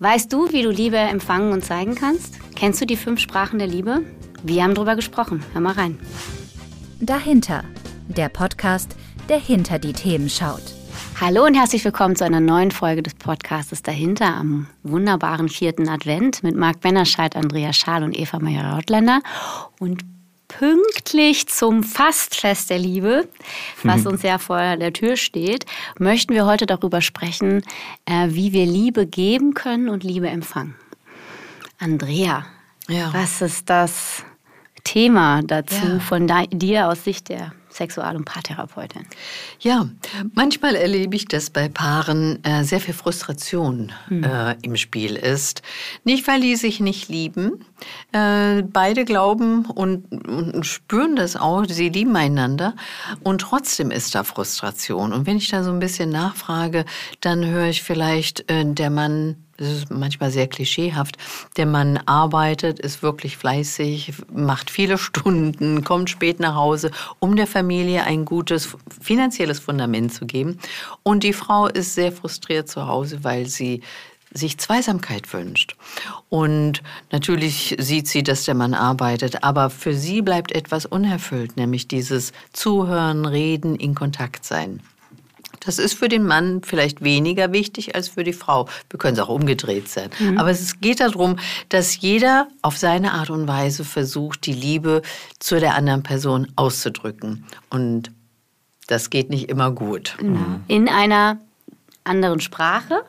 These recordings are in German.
Weißt du, wie du Liebe empfangen und zeigen kannst? Kennst du die fünf Sprachen der Liebe? Wir haben drüber gesprochen. Hör mal rein. Dahinter, der Podcast, der hinter die Themen schaut. Hallo und herzlich willkommen zu einer neuen Folge des Podcastes Dahinter am wunderbaren vierten Advent mit Marc Bennerscheid, Andrea Schaal und Eva Meyer-Rautländer. Und pünktlich zum Fastfest der Liebe, was uns ja vor der Tür steht, möchten wir heute darüber sprechen, äh, wie wir Liebe geben können und Liebe empfangen. Andrea, ja. was ist das Thema dazu ja. von dir aus Sicht der Sexual- und Paartherapeutin. Ja, manchmal erlebe ich, dass bei Paaren äh, sehr viel Frustration mhm. äh, im Spiel ist. Nicht, weil die sich nicht lieben. Äh, beide glauben und, und, spüren das auch, sie lieben einander. Und trotzdem ist da Frustration. Und wenn ich da so ein bisschen nachfrage, dann höre ich vielleicht, äh, der Mann das ist manchmal sehr klischeehaft. Der Mann arbeitet, ist wirklich fleißig, macht viele Stunden, kommt spät nach Hause, um der Familie ein gutes finanzielles Fundament zu geben. Und die Frau ist sehr frustriert zu Hause, weil sie sich Zweisamkeit wünscht. Und natürlich sieht sie, dass der Mann arbeitet, aber für sie bleibt etwas unerfüllt, nämlich dieses Zuhören, Reden, in Kontakt sein. Das ist für den Mann vielleicht weniger wichtig als für die Frau. Wir können es auch umgedreht sein. Mhm. Aber es geht darum, dass jeder auf seine Art und Weise versucht, die Liebe zu der anderen Person auszudrücken. Und das geht nicht immer gut. Mhm. In einer anderen Sprache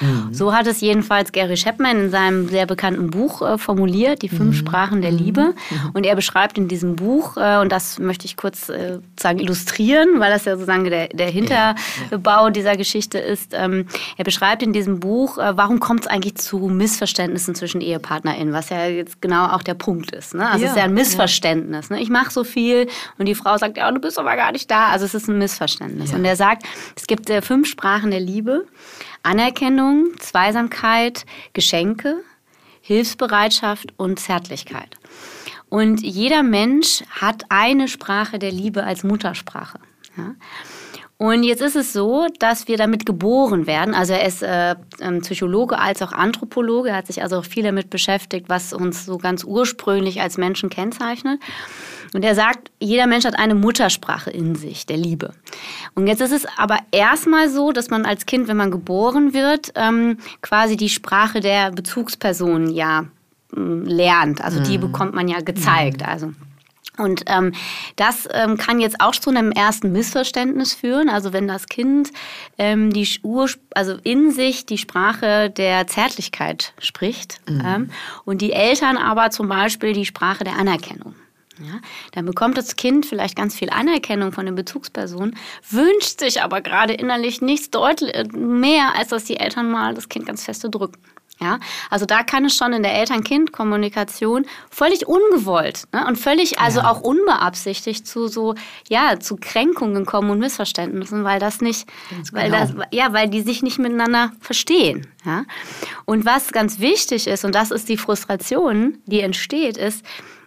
Mhm. So hat es jedenfalls Gary Chapman in seinem sehr bekannten Buch äh, formuliert, die fünf mhm. Sprachen der Liebe. Mhm. Und er beschreibt in diesem Buch, äh, und das möchte ich kurz äh, sagen, illustrieren, weil das ja sozusagen der, der Hinterbau ja. dieser Geschichte ist. Ähm, er beschreibt in diesem Buch, äh, warum kommt es eigentlich zu Missverständnissen zwischen EhepartnerInnen, was ja jetzt genau auch der Punkt ist. Ne? Also ja. es ist ja ein Missverständnis. Ne? Ich mache so viel und die Frau sagt, ja, du bist aber gar nicht da. Also es ist ein Missverständnis. Ja. Und er sagt, es gibt äh, fünf Sprachen der Liebe. Anerkennung, Zweisamkeit, Geschenke, Hilfsbereitschaft und Zärtlichkeit. Und jeder Mensch hat eine Sprache der Liebe als Muttersprache. Ja? Und jetzt ist es so, dass wir damit geboren werden. Also er ist äh, ähm, Psychologe als auch Anthropologe. Er hat sich also auch viel damit beschäftigt, was uns so ganz ursprünglich als Menschen kennzeichnet. Und er sagt, jeder Mensch hat eine Muttersprache in sich, der Liebe. Und jetzt ist es aber erstmal so, dass man als Kind, wenn man geboren wird, ähm, quasi die Sprache der Bezugsperson ja ähm, lernt. Also die mhm. bekommt man ja gezeigt. Mhm. Also und ähm, das ähm, kann jetzt auch zu einem ersten Missverständnis führen. Also wenn das Kind ähm, die Ur also in sich die Sprache der Zärtlichkeit spricht mhm. ähm, und die Eltern aber zum Beispiel die Sprache der Anerkennung. Ja, dann bekommt das Kind vielleicht ganz viel Anerkennung von den Bezugspersonen, wünscht sich aber gerade innerlich nichts deutlich mehr, als dass die Eltern mal das Kind ganz feste drücken. Ja, also da kann es schon in der Eltern-Kind-Kommunikation völlig ungewollt ne, und völlig, also ja. auch unbeabsichtigt zu so, ja, zu Kränkungen kommen und Missverständnissen, weil das nicht, ganz weil genau. das, ja, weil die sich nicht miteinander verstehen. Ja, und was ganz wichtig ist und das ist die Frustration, die entsteht, ist,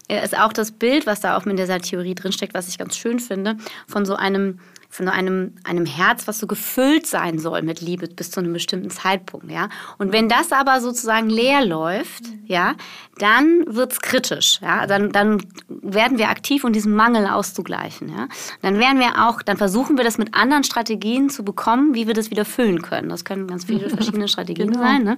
ist auch das Bild, was da auch in dieser Theorie drinsteckt, was ich ganz schön finde, von so einem von einem, einem Herz, was so gefüllt sein soll mit Liebe bis zu einem bestimmten Zeitpunkt, ja. Und wenn das aber sozusagen leer läuft, ja, dann wird's kritisch, ja. Dann, dann werden wir aktiv, um diesen Mangel auszugleichen, ja. Dann werden wir auch, dann versuchen wir das mit anderen Strategien zu bekommen, wie wir das wieder füllen können. Das können ganz viele verschiedene Strategien genau. sein, ne?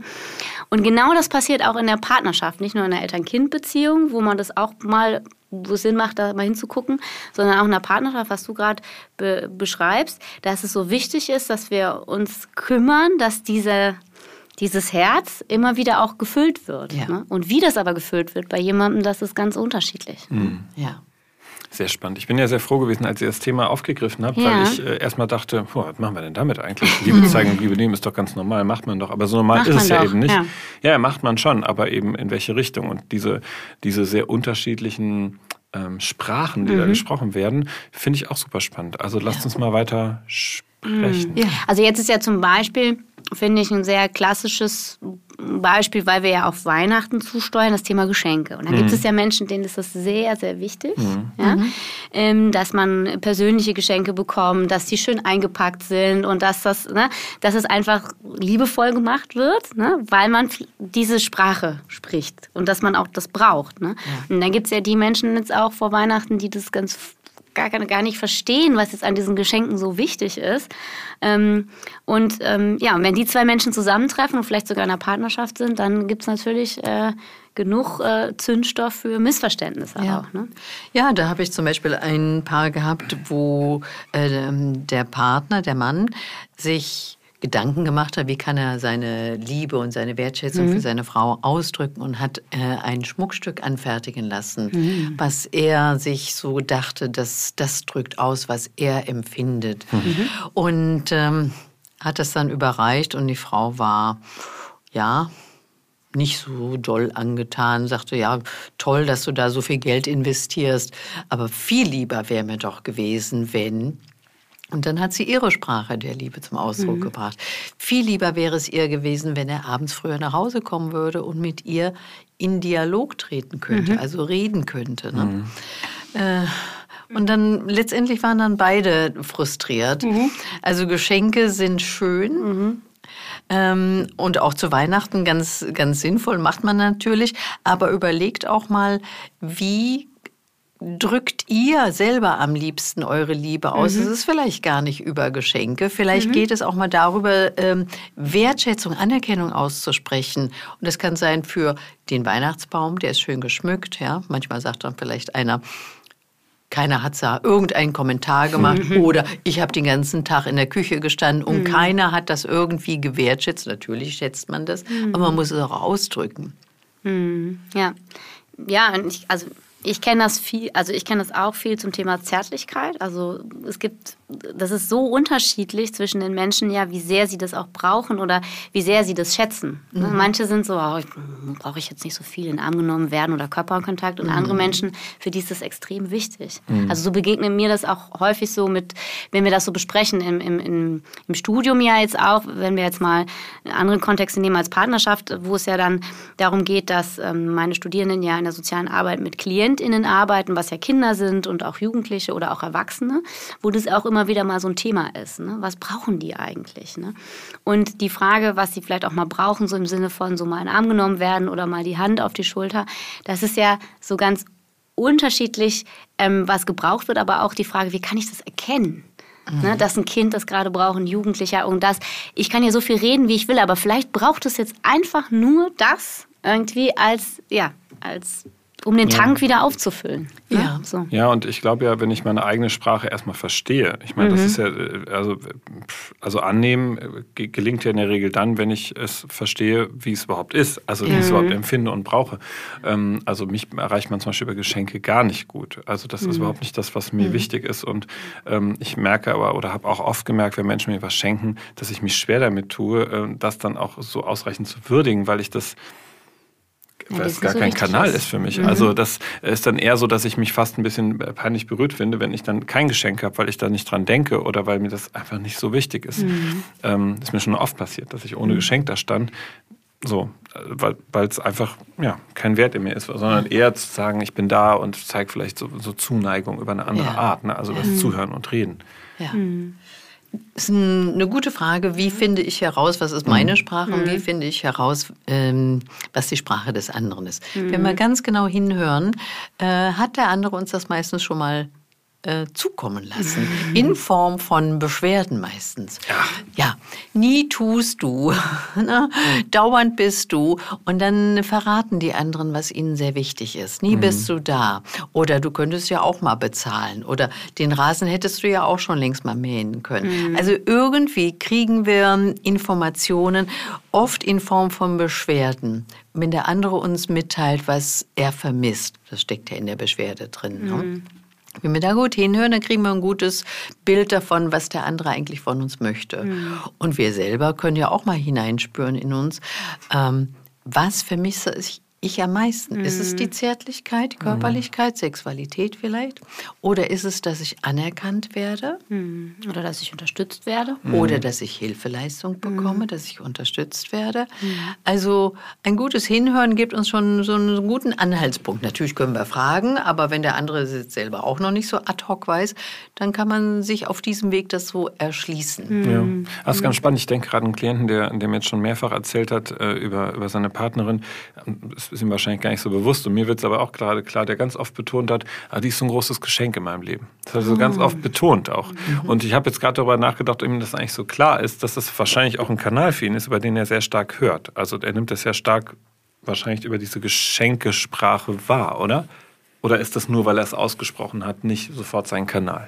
Und genau das passiert auch in der Partnerschaft, nicht nur in der Eltern-Kind-Beziehung, wo man das auch mal wo es Sinn macht, da mal hinzugucken, sondern auch in der Partnerschaft, was du gerade be beschreibst, dass es so wichtig ist, dass wir uns kümmern, dass diese, dieses Herz immer wieder auch gefüllt wird. Ja. Ne? Und wie das aber gefüllt wird bei jemandem, das ist ganz unterschiedlich. Mhm. Ja. Sehr spannend. Ich bin ja sehr froh gewesen, als ihr das Thema aufgegriffen habt, ja. weil ich äh, erstmal dachte, boah, was machen wir denn damit eigentlich? Liebe zeigen und Liebe nehmen ist doch ganz normal, macht man doch. Aber so normal macht ist es ja doch. eben nicht. Ja. ja. macht man schon, aber eben in welche Richtung? Und diese, diese sehr unterschiedlichen ähm, Sprachen, die mhm. da gesprochen werden, finde ich auch super spannend. Also lasst ja. uns mal weiter sprechen. Ja. Also jetzt ist ja zum Beispiel, finde ich, ein sehr klassisches Beispiel, weil wir ja auf Weihnachten zusteuern, das Thema Geschenke. Und da mhm. gibt es ja Menschen, denen ist das sehr, sehr wichtig, mhm. Ja? Mhm. Ähm, dass man persönliche Geschenke bekommt, dass die schön eingepackt sind und dass das, ne, dass es einfach liebevoll gemacht wird, ne, weil man diese Sprache spricht und dass man auch das braucht. Ne? Ja. Und dann gibt es ja die Menschen jetzt auch vor Weihnachten, die das ganz gar, gar nicht verstehen, was jetzt an diesen Geschenken so wichtig ist. Ähm, und ähm, ja, wenn die zwei Menschen zusammentreffen und vielleicht sogar in einer Partnerschaft sind, dann gibt es natürlich äh, genug äh, Zündstoff für Missverständnisse ja. auch. Ne? Ja, da habe ich zum Beispiel ein Paar gehabt, wo äh, der Partner, der Mann, sich Gedanken gemacht hat, wie kann er seine Liebe und seine Wertschätzung mhm. für seine Frau ausdrücken und hat äh, ein Schmuckstück anfertigen lassen, mhm. was er sich so dachte, dass das drückt aus, was er empfindet. Mhm. Und ähm, hat das dann überreicht und die Frau war, ja, nicht so doll angetan, sagte, ja, toll, dass du da so viel Geld investierst, aber viel lieber wäre mir doch gewesen, wenn und dann hat sie ihre Sprache der Liebe zum Ausdruck mhm. gebracht. Viel lieber wäre es ihr gewesen, wenn er abends früher nach Hause kommen würde und mit ihr in Dialog treten könnte, mhm. also reden könnte. Ne? Mhm. Äh, und dann letztendlich waren dann beide frustriert. Mhm. Also Geschenke sind schön. Mhm. Ähm, und auch zu Weihnachten ganz, ganz sinnvoll macht man natürlich. Aber überlegt auch mal, wie drückt ihr selber am liebsten eure Liebe aus? Mhm. Es ist vielleicht gar nicht über Geschenke. Vielleicht mhm. geht es auch mal darüber, ähm, Wertschätzung, Anerkennung auszusprechen. Und das kann sein für den Weihnachtsbaum, der ist schön geschmückt. Ja, manchmal sagt dann vielleicht einer, keiner hat da irgendeinen Kommentar gemacht mhm. oder ich habe den ganzen Tag in der Küche gestanden und mhm. keiner hat das irgendwie gewertschätzt. Natürlich schätzt man das, mhm. aber man muss es auch ausdrücken. Mhm. Ja, ja, ich, also ich kenne das viel, also ich kenne das auch viel zum Thema Zärtlichkeit. Also es gibt, das ist so unterschiedlich zwischen den Menschen, ja, wie sehr sie das auch brauchen oder wie sehr sie das schätzen. Ne, mhm. Manche sind so, oh, brauche ich jetzt nicht so viel in Arm genommen werden oder Körperkontakt und mhm. andere Menschen, für die ist das extrem wichtig. Mhm. Also so begegnet mir das auch häufig so mit, wenn wir das so besprechen im, im, im, im Studium ja jetzt auch, wenn wir jetzt mal andere Kontexte nehmen als Partnerschaft, wo es ja dann darum geht, dass ähm, meine Studierenden ja in der sozialen Arbeit mit Klienten KlientInnen arbeiten, was ja Kinder sind und auch Jugendliche oder auch Erwachsene, wo das auch immer wieder mal so ein Thema ist. Ne? Was brauchen die eigentlich? Ne? Und die Frage, was sie vielleicht auch mal brauchen, so im Sinne von so mal in den Arm genommen werden oder mal die Hand auf die Schulter, das ist ja so ganz unterschiedlich, ähm, was gebraucht wird, aber auch die Frage, wie kann ich das erkennen? Ne, mhm. dass ein Kind das gerade braucht, ein Jugendlicher und das. Ich kann ja so viel reden, wie ich will, aber vielleicht braucht es jetzt einfach nur das irgendwie als, ja, als um den Tank ja. wieder aufzufüllen. Ne? Ja. So. ja, und ich glaube ja, wenn ich meine eigene Sprache erstmal verstehe, ich meine, mhm. das ist ja, äh, also, also annehmen äh, gelingt ja in der Regel dann, wenn ich es verstehe, wie es überhaupt ist, also wie mhm. ich es überhaupt empfinde und brauche. Ähm, also mich erreicht man zum Beispiel über Geschenke gar nicht gut. Also das mhm. ist überhaupt nicht das, was mir mhm. wichtig ist. Und ähm, ich merke aber oder habe auch oft gemerkt, wenn Menschen mir was schenken, dass ich mich schwer damit tue, äh, das dann auch so ausreichend zu würdigen, weil ich das ja, weil es gar so kein Kanal ist. ist für mich. Mhm. Also das ist dann eher so, dass ich mich fast ein bisschen peinlich berührt finde, wenn ich dann kein Geschenk habe, weil ich da nicht dran denke oder weil mir das einfach nicht so wichtig ist. Mhm. Ähm, ist mir schon oft passiert, dass ich ohne mhm. Geschenk da stand. So, weil es einfach ja, kein Wert in mir ist, sondern eher zu sagen, ich bin da und zeige vielleicht so, so, Zuneigung über eine andere ja. Art, ne? also das mhm. Zuhören und Reden. Ja. Mhm. Das ist eine gute Frage. Wie finde ich heraus, was ist meine mhm. Sprache und wie mhm. finde ich heraus, ähm, was die Sprache des anderen ist? Wenn wir ganz genau hinhören, äh, hat der andere uns das meistens schon mal äh, zukommen lassen. Mhm. In Form von Beschwerden meistens. Ja, ja nie tust du. Ne? Dauernd bist du. Und dann verraten die anderen, was ihnen sehr wichtig ist. Nie mhm. bist du da. Oder du könntest ja auch mal bezahlen. Oder den Rasen hättest du ja auch schon längst mal mähen können. Mhm. Also irgendwie kriegen wir Informationen, oft in Form von Beschwerden. Wenn der andere uns mitteilt, was er vermisst, das steckt ja in der Beschwerde drin. Ne? Wenn wir da gut hinhören, dann kriegen wir ein gutes Bild davon, was der andere eigentlich von uns möchte. Mhm. Und wir selber können ja auch mal hineinspüren in uns, ähm, was vermisse ich ich am meisten? Mhm. Ist es die mhm. Zärtlichkeit, die Körperlichkeit, mhm. Sexualität vielleicht? Oder ist es, dass ich anerkannt werde? Mhm. Oder dass ich unterstützt werde? Mhm. Oder dass ich Hilfeleistung bekomme, mhm. dass ich unterstützt werde? Also ein gutes Hinhören gibt uns schon so einen guten Anhaltspunkt. Natürlich können wir fragen, aber wenn der andere selber auch noch nicht so ad hoc weiß, dann kann man sich auf diesem Weg das so erschließen. Ja, das ist ganz spannend. Ich denke gerade an einen Klienten, der, der mir jetzt schon mehrfach erzählt hat äh, über, über seine Partnerin. Es ist ihm wahrscheinlich gar nicht so bewusst. Und mir wird es aber auch gerade klar, der ganz oft betont hat, ah, die ist so ein großes Geschenk in meinem Leben. Das hat er so ganz oft betont auch. Mhm. Und ich habe jetzt gerade darüber nachgedacht, ob ihm das eigentlich so klar ist, dass das wahrscheinlich auch ein Kanal für ihn ist, über den er sehr stark hört. Also er nimmt das sehr stark wahrscheinlich über diese Geschenkesprache wahr, oder? Oder ist das nur, weil er es ausgesprochen hat, nicht sofort sein Kanal?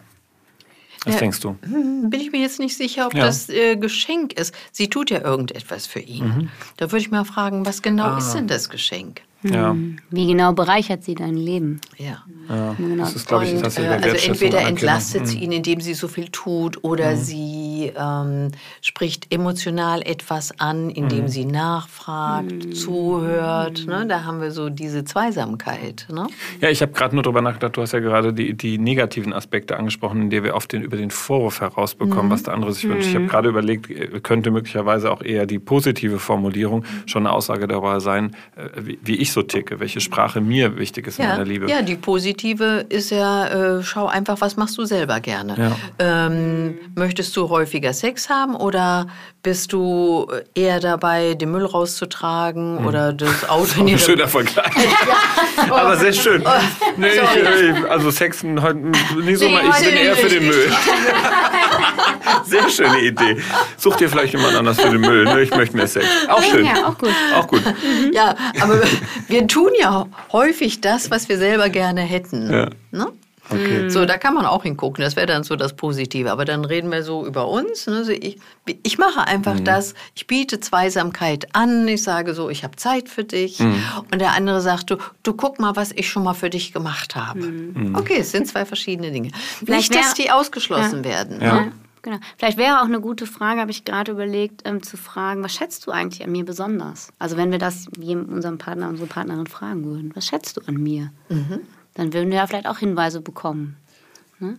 Was ja, denkst du? Hm, bin ich mir jetzt nicht sicher, ob ja. das äh, Geschenk ist. Sie tut ja irgendetwas für ihn. Mhm. Da würde ich mal fragen, was genau ah. ist denn das Geschenk? Ja. Hm. Wie genau bereichert sie dein Leben? Ja. ja. Genau. Das ist, glaube ich, das äh, Also entweder entlastet sie ihn, indem sie so viel tut, oder mhm. sie ähm, spricht emotional etwas an, indem mhm. sie nachfragt, mhm. zuhört. Ne? Da haben wir so diese Zweisamkeit. Ne? Ja, ich habe gerade nur darüber nachgedacht, du hast ja gerade die, die negativen Aspekte angesprochen, in denen wir oft den, über den Vorwurf herausbekommen, was der andere sich wünscht. Ich habe gerade überlegt, äh, könnte möglicherweise auch eher die positive Formulierung schon eine Aussage darüber sein, äh, wie, wie ich so ticke, welche Sprache mir wichtig ist ja, in meiner Liebe. Ja, die positive ist ja, äh, schau einfach, was machst du selber gerne. Ja. Ähm, möchtest du häufiger Sex haben oder bist du eher dabei, den Müll rauszutragen hm. oder das Auto in schöner Vergleich. ja. Aber sehr schön. Oh. Nee, ich, also Sexen heute nicht so nee, mal, ich bin eher für den Müll. sehr schöne Idee. Such dir vielleicht jemand anders für den Müll. Ne? Ich möchte mehr Sex. Auch schön. Ja, auch gut. Auch gut. Mhm. Ja, aber wir tun ja häufig das, was wir selber gerne hätten. Ja. Ne? Okay. So, da kann man auch hingucken. Das wäre dann so das Positive. Aber dann reden wir so über uns. Ne? Also ich, ich mache einfach mhm. das. Ich biete Zweisamkeit an. Ich sage so, ich habe Zeit für dich. Mhm. Und der andere sagt, du, du guck mal, was ich schon mal für dich gemacht habe. Mhm. mhm. Okay, es sind zwei verschiedene Dinge. Vielleicht Nicht, dass die ausgeschlossen ja. werden. Ja. Ne? Genau. Vielleicht wäre auch eine gute Frage, habe ich gerade überlegt, ähm, zu fragen, was schätzt du eigentlich an mir besonders? Also wenn wir das unserem Partner, unsere Partnerin fragen würden, was schätzt du an mir? Mhm dann würden wir ja vielleicht auch Hinweise bekommen. Ne?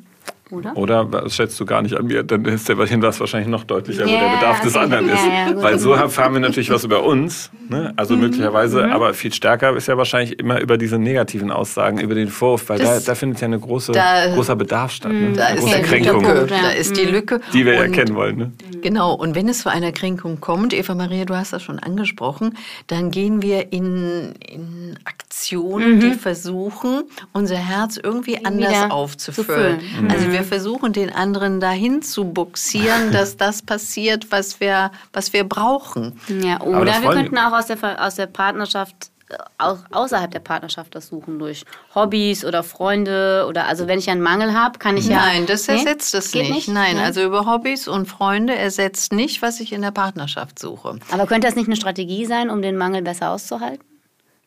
Oder? Oder was schätzt du gar nicht an mir? Dann ist der Hinweis wahrscheinlich noch deutlicher, yeah, wo der Bedarf des anderen ist. Ja, ja, Weil so erfahren wir natürlich was über uns. Ne? Also mhm. möglicherweise, mhm. aber viel stärker ist ja wahrscheinlich immer über diese negativen Aussagen, über den Vorwurf, weil da, da, findet ja ein große, großer Bedarf statt. Ne? Da eine ist große Kränkung. Punkt, da ist die mhm. Lücke. Die wir und, erkennen wollen. Ne? Genau, und wenn es zu einer Kränkung kommt, Eva Maria, du hast das schon angesprochen, dann gehen wir in, in Aktionen, mhm. die versuchen, unser Herz irgendwie anders Wieder aufzufüllen. Mhm. Also wir versuchen, den anderen dahin zu buxieren, dass das passiert, was wir, was wir brauchen. Ja, oder wir könnten auch aus der, aus der Partnerschaft auch außerhalb der Partnerschaft das suchen durch Hobbys oder Freunde oder also wenn ich einen Mangel habe, kann ich ja Nein, das ersetzt nee? es nicht. nicht. Nein, Nein, also über Hobbys und Freunde ersetzt nicht, was ich in der Partnerschaft suche. Aber könnte das nicht eine Strategie sein, um den Mangel besser auszuhalten?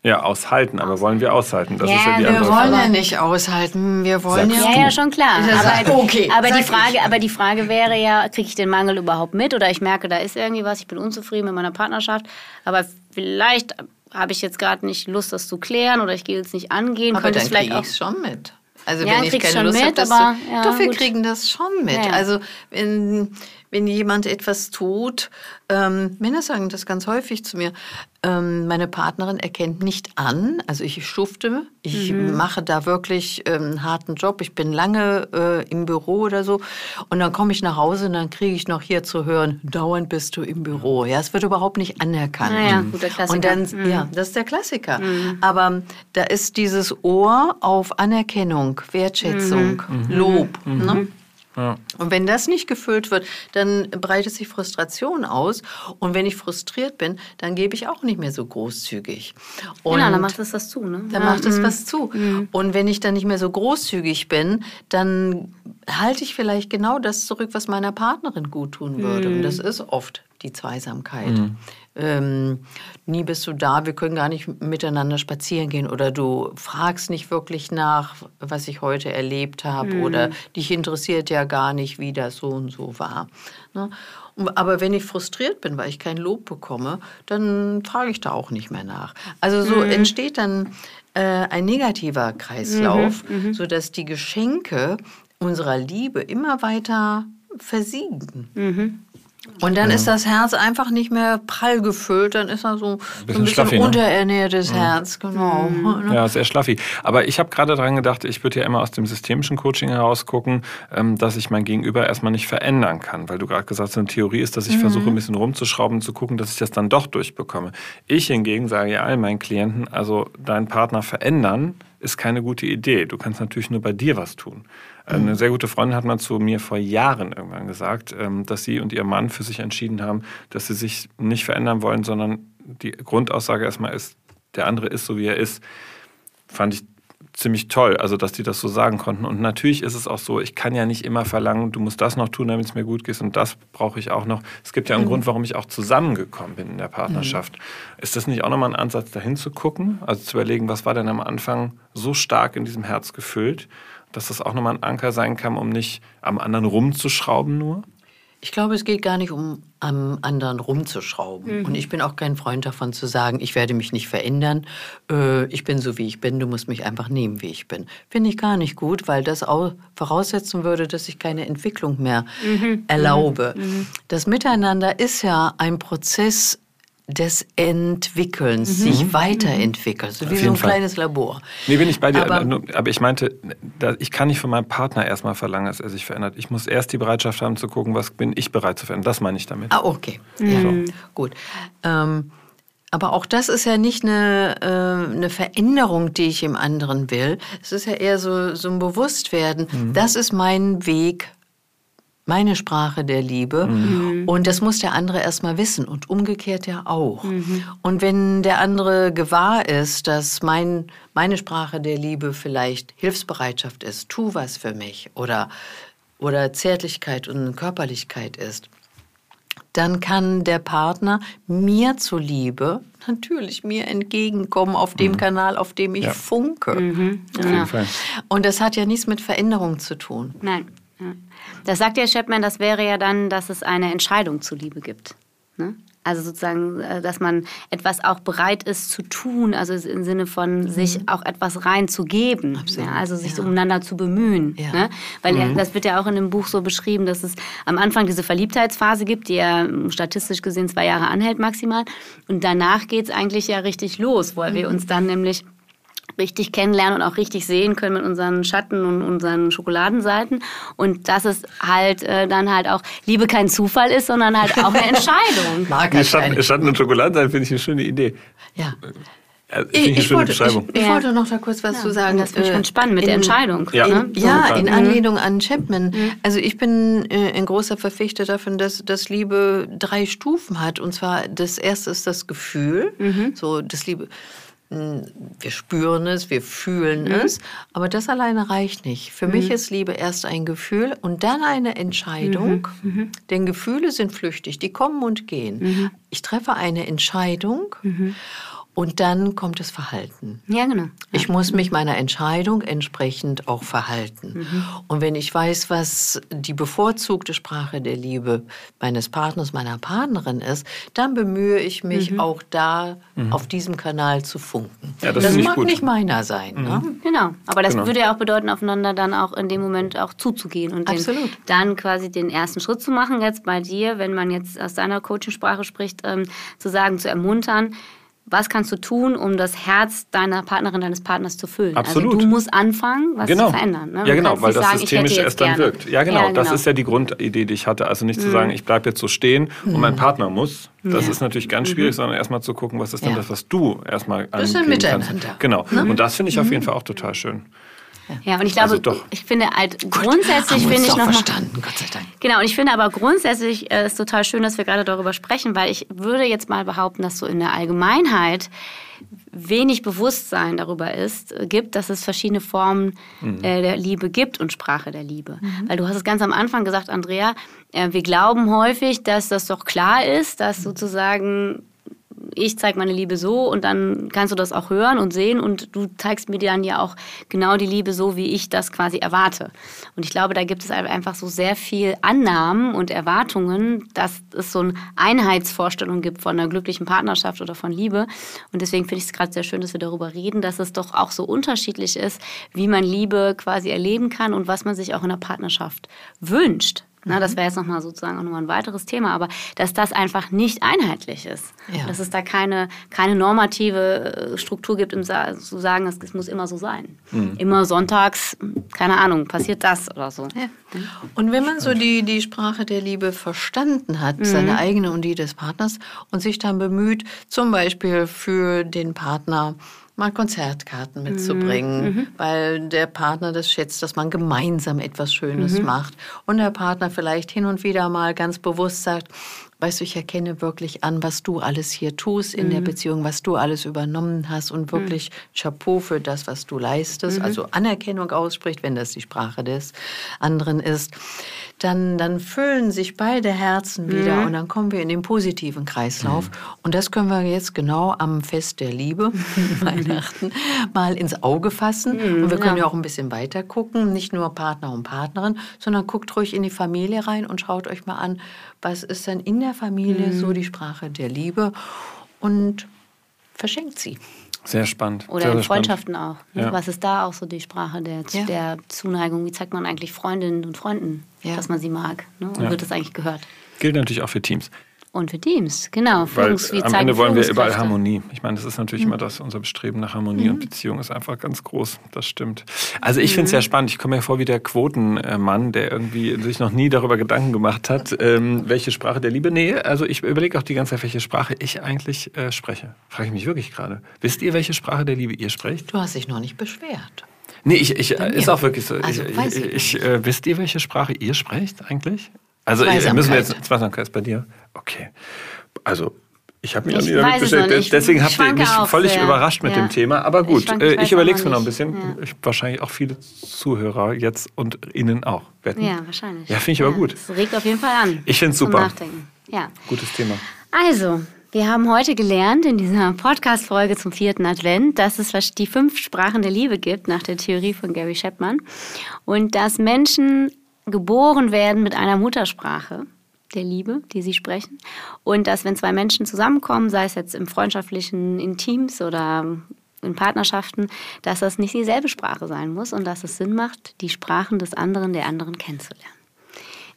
Ja, aushalten, aber wollen wir aushalten? Das ja, ist ja die wir wollen ja nicht aushalten. Wir wollen ja. Ja, ja, schon klar. Aber, okay, aber die Frage, aber die Frage wäre ja, kriege ich den Mangel überhaupt mit oder ich merke, da ist irgendwie was, ich bin unzufrieden mit meiner Partnerschaft, aber vielleicht habe ich jetzt gerade nicht Lust, das zu klären oder ich gehe jetzt nicht angehen. Aber dann kriege ich es schon mit. Also ja, wenn ich keine Lust habe, das aber, ja, doch, wir gut. kriegen das schon mit. Ja. Also wenn, wenn jemand etwas tut, ähm, Männer sagen das ganz häufig zu mir, ähm, meine Partnerin erkennt nicht an, also ich schufte, ich mhm. mache da wirklich ähm, einen harten Job, ich bin lange äh, im Büro oder so und dann komme ich nach Hause und dann kriege ich noch hier zu hören, dauernd bist du im Büro. Ja, es wird überhaupt nicht anerkannt. Ja, guter Klassiker. Und dann, mhm. ja, das ist der Klassiker. Mhm. Aber da ist dieses Ohr auf Anerkennung, Wertschätzung, mhm. Mhm. Lob. Ne? Mhm. Und wenn das nicht gefüllt wird, dann breitet sich Frustration aus. Und wenn ich frustriert bin, dann gebe ich auch nicht mehr so großzügig. Und genau, dann macht es was zu. Ne? Dann ja. macht es mhm. was zu. Mhm. Und wenn ich dann nicht mehr so großzügig bin, dann halte ich vielleicht genau das zurück, was meiner Partnerin gut tun würde. Mhm. Und das ist oft die Zweisamkeit. Mhm. Ähm, nie bist du da, wir können gar nicht miteinander spazieren gehen oder du fragst nicht wirklich nach, was ich heute erlebt habe mhm. oder dich interessiert ja gar nicht, wie das so und so war. Ne? Aber wenn ich frustriert bin, weil ich kein Lob bekomme, dann frage ich da auch nicht mehr nach. Also so mhm. entsteht dann äh, ein negativer Kreislauf, mhm, mhm. sodass die Geschenke unserer Liebe immer weiter versiegen. Mhm. Und dann ja. ist das Herz einfach nicht mehr prall gefüllt, dann ist er so ein bisschen, ein bisschen schlaffi, ne? unterernährtes ne? Herz, genau. Mhm. Ja, sehr schlaffi. Aber ich habe gerade daran gedacht, ich würde ja immer aus dem systemischen Coaching heraus gucken, ähm, dass ich mein Gegenüber erstmal nicht verändern kann, weil du gerade gesagt hast, eine Theorie ist, dass ich mhm. versuche, ein bisschen rumzuschrauben, zu gucken, dass ich das dann doch durchbekomme. Ich hingegen sage ja allen meinen Klienten, also deinen Partner verändern ist keine gute Idee. Du kannst natürlich nur bei dir was tun. Eine sehr gute Freundin hat mal zu mir vor Jahren irgendwann gesagt, ähm, dass sie und ihr Mann für sich entschieden haben, dass sie sich nicht verändern wollen, sondern die Grundaussage erstmal ist, der andere ist so, wie er ist. Fand ich ziemlich toll, also dass die das so sagen konnten. Und natürlich ist es auch so, ich kann ja nicht immer verlangen, du musst das noch tun, damit es mir gut geht und das brauche ich auch noch. Es gibt ja einen mhm. Grund, warum ich auch zusammengekommen bin in der Partnerschaft. Mhm. Ist das nicht auch nochmal ein Ansatz, dahin zu gucken? Also zu überlegen, was war denn am Anfang so stark in diesem Herz gefüllt? Dass das auch nochmal ein Anker sein kann, um nicht am anderen rumzuschrauben nur? Ich glaube, es geht gar nicht um am anderen rumzuschrauben. Mhm. Und ich bin auch kein Freund davon zu sagen, ich werde mich nicht verändern. Äh, ich bin so, wie ich bin. Du musst mich einfach nehmen, wie ich bin. Finde ich gar nicht gut, weil das auch voraussetzen würde, dass ich keine Entwicklung mehr mhm. erlaube. Mhm. Das Miteinander ist ja ein Prozess des Entwickelns, mhm. sich weiterentwickeln, so wie so ein Fall. kleines Labor. Nee, bin ich bei dir. Aber, aber, ich meinte, ich kann nicht von meinem Partner erstmal verlangen, dass er sich verändert. Ich muss erst die Bereitschaft haben zu gucken, was bin ich bereit zu verändern. Das meine ich damit. Ah, okay. Mhm. Ja. Gut. Ähm, aber auch das ist ja nicht eine, äh, eine Veränderung, die ich im anderen will. Es ist ja eher so, so ein Bewusstwerden. Mhm. Das ist mein Weg meine Sprache der Liebe. Mhm. Und das muss der andere erstmal wissen und umgekehrt ja auch. Mhm. Und wenn der andere gewahr ist, dass mein, meine Sprache der Liebe vielleicht Hilfsbereitschaft ist, tu was für mich oder, oder Zärtlichkeit und Körperlichkeit ist, dann kann der Partner mir zuliebe natürlich mir entgegenkommen auf dem mhm. Kanal, auf dem ich ja. funke. Mhm. Ja. Und das hat ja nichts mit Veränderung zu tun. Nein. Das sagt ja Chapman, das wäre ja dann, dass es eine Entscheidung zuliebe gibt. Ne? Also sozusagen, äh, dass man etwas auch bereit ist zu tun, also im Sinne von mhm. sich auch etwas reinzugeben, ja, also sich ja. umeinander zu bemühen. Ja. Ne? Weil mhm. das wird ja auch in dem Buch so beschrieben, dass es am Anfang diese Verliebtheitsphase gibt, die ja statistisch gesehen zwei Jahre anhält maximal. Und danach geht es eigentlich ja richtig los, weil mhm. wir uns dann nämlich richtig kennenlernen und auch richtig sehen können mit unseren Schatten und unseren Schokoladenseiten. Und dass es halt äh, dann halt auch Liebe kein Zufall ist, sondern halt auch eine Entscheidung. Mag nee, Schatten, Schatten und Schokoladenseiten finde ich eine schöne Idee. Ja. Äh, ich, ich, ich, wollte, ich, ich ja. wollte, noch da kurz was ja, zu sagen. Das finde ich ganz spannend mit in, der Entscheidung. Ja, ne? ja in Anlehnung an Chapman. Mhm. Also ich bin äh, ein großer Verfechter davon, dass, dass Liebe drei Stufen hat. Und zwar das erste ist das Gefühl. Mhm. So das Liebe wir spüren es, wir fühlen mhm. es, aber das alleine reicht nicht. Für mhm. mich ist Liebe erst ein Gefühl und dann eine Entscheidung, mhm. mhm. denn Gefühle sind flüchtig, die kommen und gehen. Mhm. Ich treffe eine Entscheidung mhm. Und dann kommt das Verhalten. Ja, genau. Ich muss mich meiner Entscheidung entsprechend auch verhalten. Mhm. Und wenn ich weiß, was die bevorzugte Sprache der Liebe meines Partners, meiner Partnerin ist, dann bemühe ich mich mhm. auch da mhm. auf diesem Kanal zu funken. Ja, das, das mag gut. nicht meiner sein. Ne? Mhm. Genau. Aber das genau. würde ja auch bedeuten, aufeinander dann auch in dem Moment auch zuzugehen und den, dann quasi den ersten Schritt zu machen. Jetzt bei dir, wenn man jetzt aus deiner Coachingsprache spricht, ähm, zu sagen, zu ermuntern, was kannst du tun, um das Herz deiner Partnerin, deines Partners zu füllen? Also Absolut. Also du musst anfangen, was genau. zu verändern. Ne? Ja, genau, weil das sagen, systemisch erst dann wirkt. Ja genau. ja, genau. Das ist ja die Grundidee, die ich hatte. Also nicht mhm. zu sagen, ich bleibe jetzt so stehen mhm. und mein Partner muss. Das ja. ist natürlich ganz mhm. schwierig, mhm. sondern erstmal zu gucken, was ist denn ja. das, was du erstmal angehen Das ist ein Miteinander. Kannst. Genau. Ne? Und das finde ich auf mhm. jeden Fall auch total schön. Ja, und ich glaube, also ich finde halt grundsätzlich finde ich noch verstanden, Gott sei Dank. Genau, und ich finde aber grundsätzlich äh, ist total schön, dass wir gerade darüber sprechen, weil ich würde jetzt mal behaupten, dass so in der Allgemeinheit wenig Bewusstsein darüber ist, äh, gibt, dass es verschiedene Formen mhm. äh, der Liebe gibt und Sprache der Liebe. Mhm. Weil du hast es ganz am Anfang gesagt, Andrea, äh, wir glauben häufig, dass das doch klar ist, dass sozusagen ich zeige meine Liebe so und dann kannst du das auch hören und sehen und du zeigst mir dann ja auch genau die Liebe so, wie ich das quasi erwarte. Und ich glaube, da gibt es einfach so sehr viel Annahmen und Erwartungen, dass es so eine Einheitsvorstellung gibt von einer glücklichen Partnerschaft oder von Liebe. Und deswegen finde ich es gerade sehr schön, dass wir darüber reden, dass es doch auch so unterschiedlich ist, wie man Liebe quasi erleben kann und was man sich auch in der Partnerschaft wünscht. Na, das mhm. wäre jetzt nochmal sozusagen auch nochmal ein weiteres Thema, aber dass das einfach nicht einheitlich ist. Ja. Dass es da keine, keine normative äh, Struktur gibt, um zu sagen, es, muss immer so sein. Mhm. Immer sonntags, keine Ahnung, passiert das oder so. Ja. Und wenn man so die, die Sprache der Liebe verstanden hat, mhm. seine eigene und die des Partners, und sich dann bemüht, zum Beispiel für den Partner mal Konzertkarten mitzubringen, mhm. mhm. weil der Partner das schätzt, dass man gemeinsam etwas Schönes mhm. macht. Und der Partner vielleicht hin und wieder mal ganz bewusst sagt, weißt du, ich erkenne wirklich an, was du alles hier tust in mhm. der Beziehung, was du alles übernommen hast und wirklich mhm. Chapeau für das, was du leistest, mhm. also Anerkennung ausspricht, wenn das die Sprache des anderen ist, dann, dann füllen sich beide Herzen wieder mhm. und dann kommen wir in den positiven Kreislauf. Mhm. Und das können wir jetzt genau am Fest der Liebe, Weihnachten, mal ins Auge fassen. Mhm, und wir können ja. ja auch ein bisschen weiter gucken, nicht nur Partner und Partnerin, sondern guckt ruhig in die Familie rein und schaut euch mal an, was ist denn in der Familie mhm. so die Sprache der Liebe und verschenkt sie. Sehr spannend. Oder sehr, in Freundschaften spannend. auch. Ne? Ja. Was ist da auch so die Sprache der, ja. der Zuneigung? Wie zeigt man eigentlich Freundinnen und Freunden, ja. dass man sie mag? Ne? Und wird das eigentlich gehört? Gilt natürlich auch für Teams. Und für Teams, genau. Weil Führungs am Ende wollen wir überall Harmonie. Ich meine, das ist natürlich mhm. immer das, unser Bestreben nach Harmonie mhm. und Beziehung ist einfach ganz groß. Das stimmt. Also ich mhm. finde es sehr spannend. Ich komme mir vor wie der Quotenmann, der irgendwie sich noch nie darüber Gedanken gemacht hat, ähm, welche Sprache der Liebe. Nee, also ich überlege auch die ganze Zeit, welche Sprache ich eigentlich äh, spreche. Frage ich mich wirklich gerade. Wisst ihr, welche Sprache der Liebe ihr sprecht? Du hast dich noch nicht beschwert. Nee, ich, ich ist auch wirklich so. Also, ich, ich, ich äh, wisst ihr, welche Sprache ihr sprecht eigentlich? Also müssen wir jetzt Zweisamkeit ist bei dir. Okay. Also ich habe mich ich auch nie damit beschäftigt. Deswegen habt ihr mich völlig sehr. überrascht mit ja. dem Thema. Aber gut, ich, äh, ich überlege es mir noch ein bisschen. Ja. Ich, wahrscheinlich auch viele Zuhörer jetzt und Ihnen auch. Wetten. Ja, wahrscheinlich. Ja, finde ich aber gut. Das regt auf jeden Fall an. Ich finde es super. Nachdenken. Ja. Gutes Thema. Also, wir haben heute gelernt in dieser Podcast-Folge zum vierten Advent, dass es die fünf Sprachen der Liebe gibt, nach der Theorie von Gary Chapman. Und dass Menschen geboren werden mit einer Muttersprache der Liebe, die sie sprechen. Und dass, wenn zwei Menschen zusammenkommen, sei es jetzt im freundschaftlichen, in Teams oder in Partnerschaften, dass das nicht dieselbe Sprache sein muss und dass es Sinn macht, die Sprachen des anderen, der anderen kennenzulernen.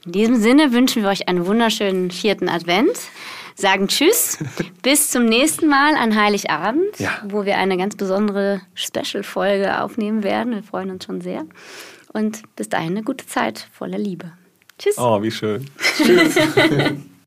In diesem Sinne wünschen wir euch einen wunderschönen vierten Advent, sagen Tschüss, bis zum nächsten Mal an Heiligabend, ja. wo wir eine ganz besondere Special-Folge aufnehmen werden. Wir freuen uns schon sehr. Und bis dahin eine gute Zeit voller Liebe. Tschüss. Oh, wie schön. Tschüss.